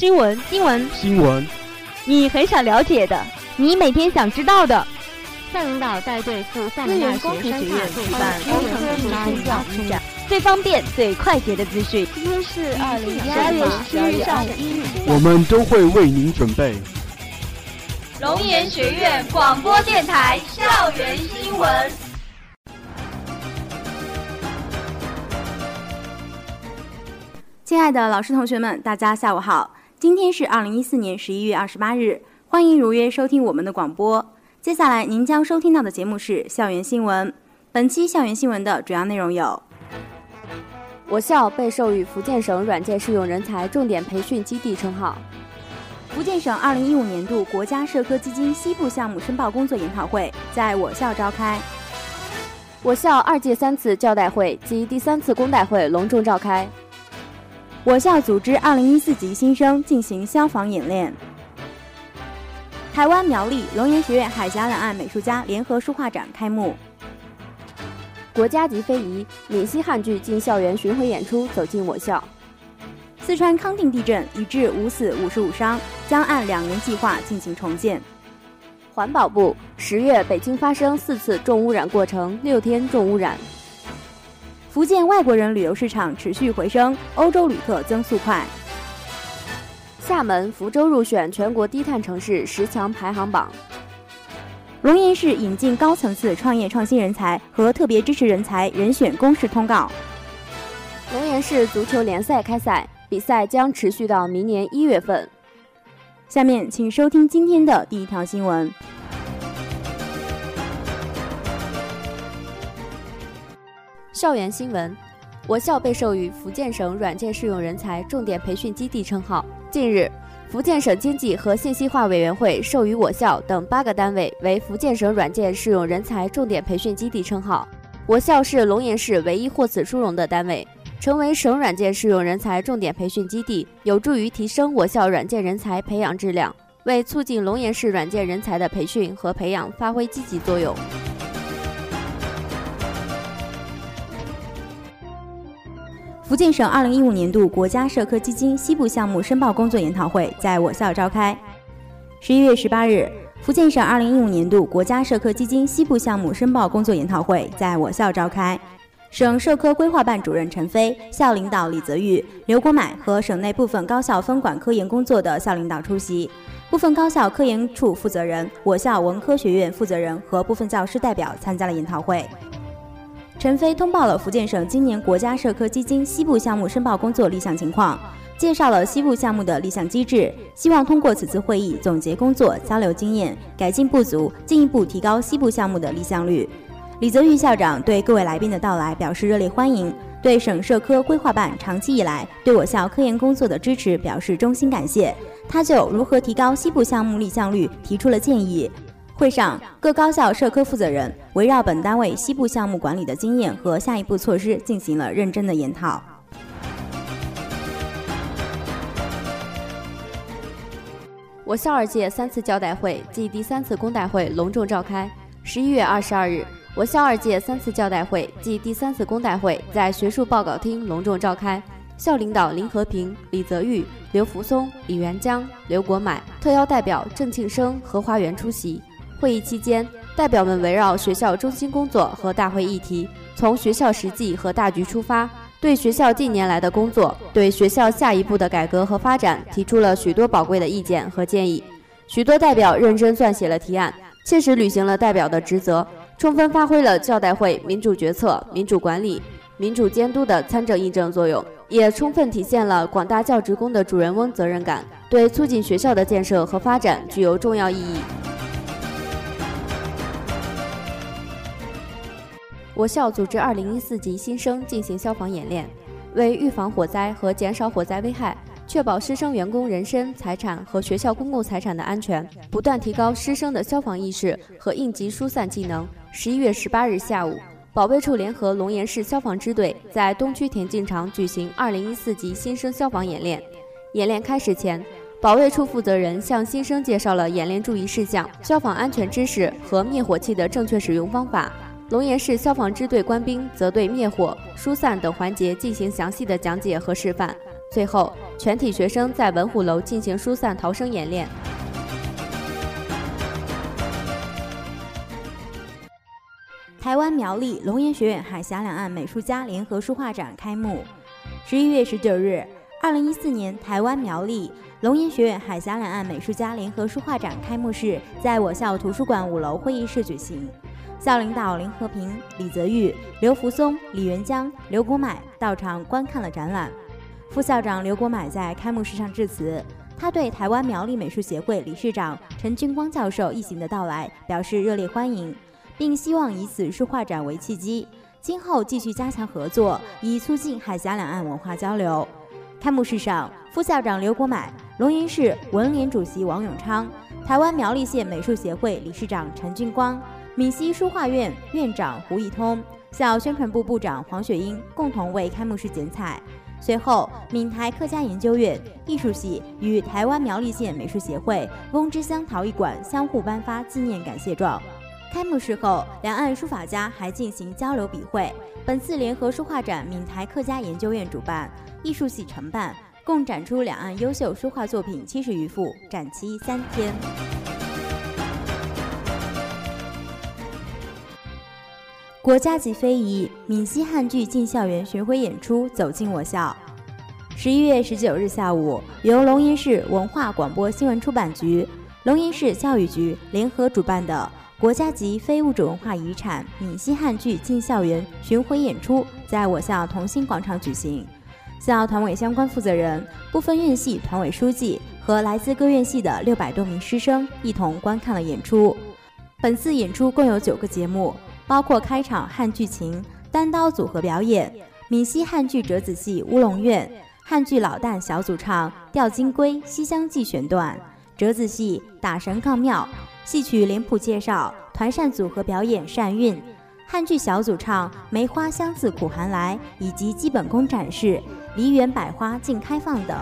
新闻，新闻，新闻，你很想了解的，你每天想知道的。校领导带队赴厦门大学生态举办工程科技大师展，最方便、最快捷的资讯。今天是二零一二月十日上午一日，我们都会为您准备。龙岩学院广播电台校园新闻。亲爱的老师、同学们，大家下午好！今天是二零一四年十一月二十八日，欢迎如约收听我们的广播。接下来您将收听到的节目是校园新闻。本期校园新闻的主要内容有：我校被授予福建省软件适用人才重点培训基地称号；福建省二零一五年度国家社科基金西部项目申报工作研讨会在我校召开；我校二届三次教代会及第三次工代会隆重召开；我校组织二零一四级新生进行消防演练。台湾苗栗龙岩学院海峡两岸美术家联合书画展开幕。国家级非遗闽西汉剧进校园巡回演出走进我校。四川康定地震已致五死五十五伤，将按两年计划进行重建。环保部十月北京发生四次重污染过程，六天重污染。福建外国人旅游市场持续回升，欧洲旅客增速快。厦门、福州入选全国低碳城市十强排行榜。龙岩市引进高层次创业创新人才和特别支持人才人选公示通告。龙岩市足球联赛开赛，比赛将持续到明年一月份。下面请收听今天的第一条新闻。校园新闻：我校被授予福建省软件适用人才重点培训基地称号。近日，福建省经济和信息化委员会授予我校等八个单位为福建省软件适用人才重点培训基地称号。我校是龙岩市唯一获此殊荣的单位，成为省软件适用人才重点培训基地，有助于提升我校软件人才培养质量，为促进龙岩市软件人才的培训和培养发挥积极作用。福建省二零一五年度国家社科基金西部项目申报工作研讨会在我校召开。十一月十八日，福建省二零一五年度国家社科基金西部项目申报工作研讨会在我校召开。省社科规划办主任陈飞、校领导李泽玉、刘国买和省内部分高校分管科研工作的校领导出席，部分高校科研处负责人、我校文科学院负责人和部分教师代表参加了研讨会。陈飞通报了福建省今年国家社科基金西部项目申报工作立项情况，介绍了西部项目的立项机制，希望通过此次会议总结工作、交流经验、改进不足，进一步提高西部项目的立项率。李泽玉校长对各位来宾的到来表示热烈欢迎，对省社科规划办长期以来对我校科研工作的支持表示衷心感谢。他就如何提高西部项目立项率提出了建议。会上，各高校社科负责人围绕本单位西部项目管理的经验和下一步措施进行了认真的研讨。我校二届三次教代会暨第三次公代会隆重召开。十一月二十二日，我校二届三次教代会暨第三次公代会在学术报告厅隆重召开。校领导林和平、李泽玉、刘福松、李元江、刘国买，特邀代表郑庆生、何华元出席。会议期间，代表们围绕学校中心工作和大会议题，从学校实际和大局出发，对学校近年来的工作、对学校下一步的改革和发展提出了许多宝贵的意见和建议。许多代表认真撰写了提案，切实履行了代表的职责，充分发挥了教代会民主决策、民主管理、民主监督的参政议政作用，也充分体现了广大教职工的主人翁责任感，对促进学校的建设和发展具有重要意义。我校组织二零一四级新生进行消防演练，为预防火灾和减少火灾危害，确保师生员工人身、财产和学校公共财产的安全，不断提高师生的消防意识和应急疏散技能。十一月十八日下午，保卫处联合龙岩市消防支队在东区田径场举行二零一四级新生消防演练。演练开始前，保卫处负责人向新生介绍了演练注意事项、消防安全知识和灭火器的正确使用方法。龙岩市消防支队官兵则对灭火、疏散等环节进行详细的讲解和示范。最后，全体学生在文虎楼进行疏散逃生演练。台湾苗栗龙岩学院海峡两岸美术家联合书画展开幕。十一月十九日，二零一四年台湾苗栗龙岩学院海峡两岸美术家联合书画展开幕式在我校图书馆五楼会议室举行。校领导林和平、李泽玉、刘福松、李元江、刘国买到场观看了展览。副校长刘国买在开幕式上致辞，他对台湾苗栗美术协会理事长陈俊光教授一行的到来表示热烈欢迎。并希望以此书画展为契机，今后继续加强合作，以促进海峡两岸文化交流。开幕式上，副校长刘国买、龙岩市文联主席王永昌、台湾苗栗县美术协会理事长陈俊光、闽西书画院院长胡一通、校宣传部部长黄雪英共同为开幕式剪彩。随后，闽台客家研究院艺术系与台湾苗栗县美术协会翁之乡陶艺馆相互颁发纪念感谢状。开幕式后，两岸书法家还进行交流笔会。本次联合书画展，闽台客家研究院主办，艺术系承办，共展出两岸优秀书画作品七十余幅，展期三天。国家级非遗闽西汉剧进校园巡回演出走进我校。十一月十九日下午，由龙岩市文化广播新闻出版局、龙岩市教育局联合主办的。国家级非物质文化遗产闽西汉剧进校园巡回演出在我校同心广场举行，校团委相关负责人、部分院系团委书记和来自各院系的六百多名师生一同观看了演出。本次演出共有九个节目，包括开场汉剧情单刀组合表演、闽西汉剧折子戏乌龙院、汉剧老旦小组唱《吊金龟》《西厢记》选段、折子戏打神杠庙。戏曲脸谱介绍、团扇组合表演善韵、汉剧小组唱《梅花香自苦寒来》，以及基本功展示、梨园百花竞开放等。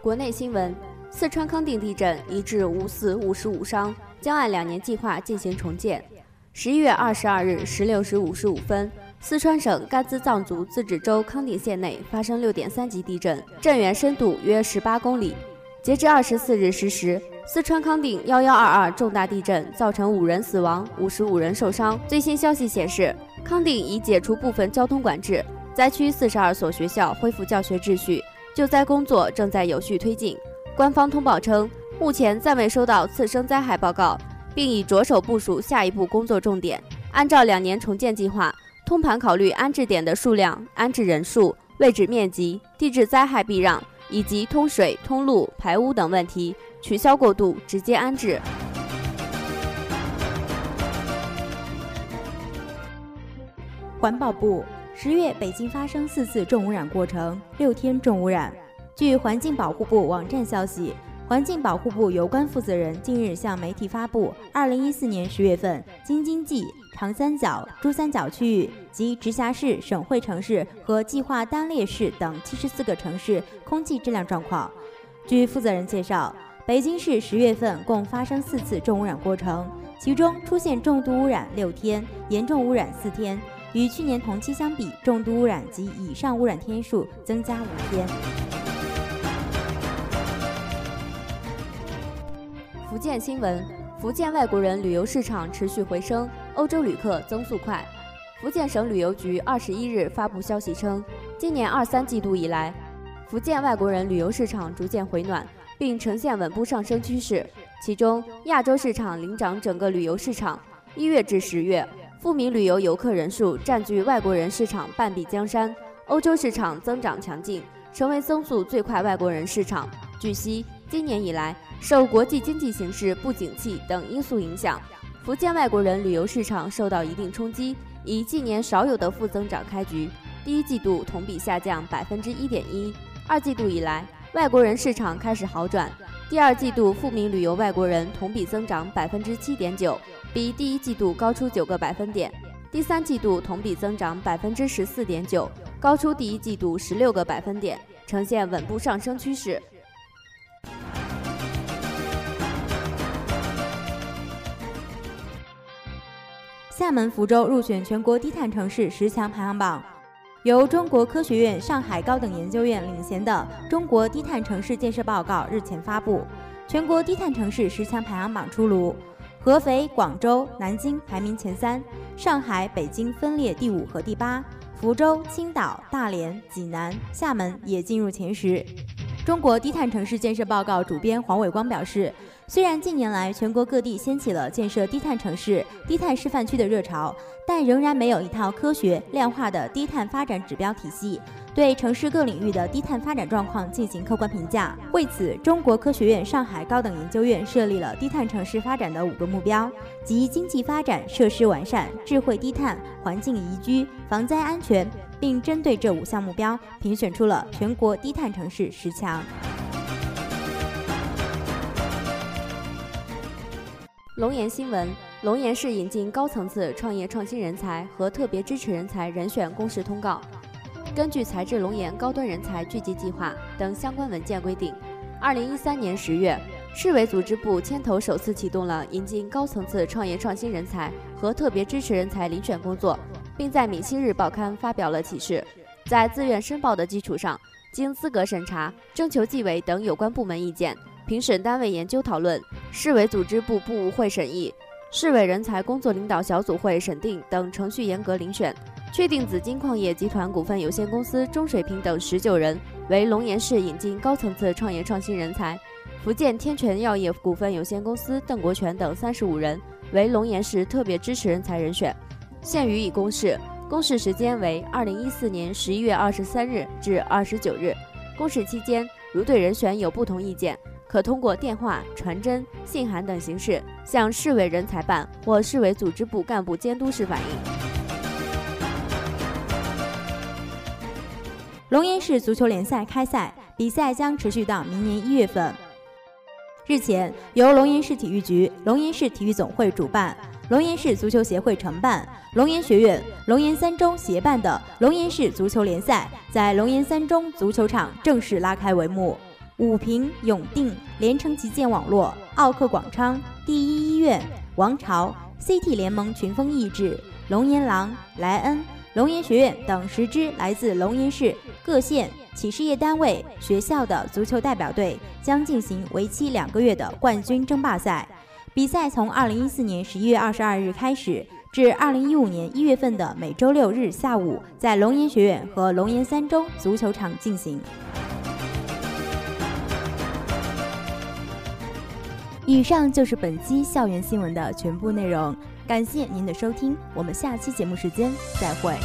国内新闻：四川康定地震已至五死五十五伤，将按两年计划进行重建。十一月二十二日十六时五十五分。四川省甘孜藏族自治州康定县内发生六点三级地震，震源深度约十八公里。截至二十四日十时，四川康定幺幺二二重大地震造成五人死亡，五十五人受伤。最新消息显示，康定已解除部分交通管制，灾区四十二所学校恢复教学秩序，救灾工作正在有序推进。官方通报称，目前暂未收到次生灾害报告，并已着手部署下一步工作重点，按照两年重建计划。通盘考虑安置点的数量、安置人数、位置面积、地质灾害避让以及通水、通路、排污等问题，取消过渡，直接安置。环保部十月北京发生四次重污染过程，六天重污染。据环境保护部网站消息，环境保护部有关负责人近日向媒体发布，二零一四年十月份京津冀。长三角、珠三角区域及直辖市、省会城市和计划单列市等七十四个城市空气质量状况。据负责人介绍，北京市十月份共发生四次重污染过程，其中出现重度污染六天，严重污染四天，与去年同期相比，重度污染及以上污染天数增加五天。福建新闻。福建外国人旅游市场持续回升，欧洲旅客增速快。福建省旅游局二十一日发布消息称，今年二三季度以来，福建外国人旅游市场逐渐回暖，并呈现稳步上升趋势。其中，亚洲市场领涨整个旅游市场。一月至十月，赴闽旅游游客人数占据外国人市场半壁江山。欧洲市场增长强劲，成为增速最快外国人市场。据悉，今年以来。受国际经济形势不景气等因素影响，福建外国人旅游市场受到一定冲击，以近年少有的负增长开局。第一季度同比下降百分之一点一，二季度以来外国人市场开始好转。第二季度赴闽旅游外国人同比增长百分之七点九，比第一季度高出九个百分点。第三季度同比增长百分之十四点九，高出第一季度十六个百分点，呈现稳步上升趋势。厦门、福州入选全国低碳城市十强排行榜。由中国科学院上海高等研究院领衔的《中国低碳城市建设报告》日前发布，全国低碳城市十强排行榜出炉，合肥、广州、南京排名前三，上海、北京分列第五和第八，福州、青岛、大连、济南、厦门也进入前十。中国低碳城市建设报告主编黄伟光表示。虽然近年来全国各地掀起了建设低碳城市、低碳示范区的热潮，但仍然没有一套科学量化的低碳发展指标体系，对城市各领域的低碳发展状况进行客观评价。为此，中国科学院上海高等研究院设立了低碳城市发展的五个目标，即经济发展、设施完善、智慧低碳、环境宜居、防灾安全，并针对这五项目标评选出了全国低碳城市十强。龙岩新闻：龙岩市引进高层次创业创新人才和特别支持人才人选公示通告。根据材质龙岩高端人才聚集计划等相关文件规定，二零一三年十月，市委组织部牵头首次启动了引进高层次创业创新人才和特别支持人才遴选工作，并在《闽西日报刊》发表了启示。在自愿申报的基础上，经资格审查、征求纪委等有关部门意见。评审单位研究讨论，市委组织部部务会审议，市委人才工作领导小组会审定等程序严格遴选，确定紫金矿业集团股份有限公司钟水平等十九人为龙岩市引进高层次创业创新人才，福建天泉药业股份有限公司邓国权等三十五人为龙岩市特别支持人才人选，现予以公示。公示时间为二零一四年十一月二十三日至二十九日。公示期间，如对人选有不同意见。可通过电话、传真、信函等形式向市委人才办或市委组织部干部监督室反映。龙岩市足球联赛开赛，比赛将持续到明年一月份。日前，由龙岩市体育局、龙岩市体育总会主办，龙岩市足球协会承办，龙岩学院、龙岩三中协办的龙岩市足球联赛在龙岩三中足球场正式拉开帷幕。武平、永定、连城旗舰网络、奥克广昌、第一医院、王朝、CT 联盟群峰意志、龙岩狼、莱恩、龙岩学院等十支来自龙岩市各县企事业单位、学校的足球代表队将进行为期两个月的冠军争霸赛。比赛从二零一四年十一月二十二日开始，至二零一五年一月份的每周六日下午，在龙岩学院和龙岩三中足球场进行。以上就是本期校园新闻的全部内容，感谢您的收听，我们下期节目时间再会。